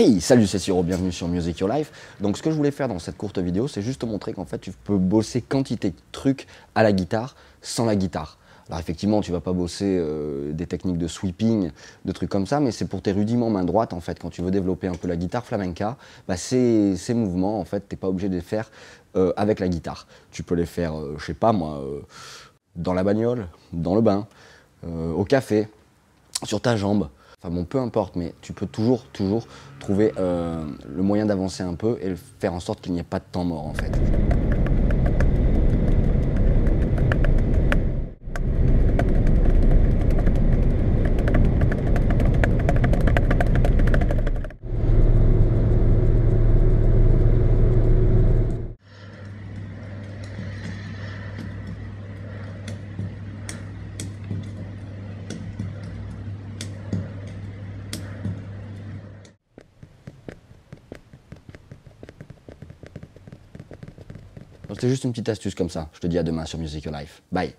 Hey, salut, c'est Siro, bienvenue sur Music Your Life. Donc ce que je voulais faire dans cette courte vidéo, c'est juste te montrer qu'en fait tu peux bosser quantité de trucs à la guitare sans la guitare. Alors effectivement, tu vas pas bosser euh, des techniques de sweeping, de trucs comme ça, mais c'est pour tes rudiments main droite en fait. Quand tu veux développer un peu la guitare flamenca, bah, ces, ces, mouvements en fait, t'es pas obligé de les faire euh, avec la guitare. Tu peux les faire, euh, je sais pas moi, dans la bagnole, dans le bain, au café, sur ta jambe. Enfin bon, peu importe, mais tu peux toujours, toujours trouver euh, le moyen d'avancer un peu et faire en sorte qu'il n'y ait pas de temps mort en fait. C'était juste une petite astuce comme ça. Je te dis à demain sur Music Your Life. Bye.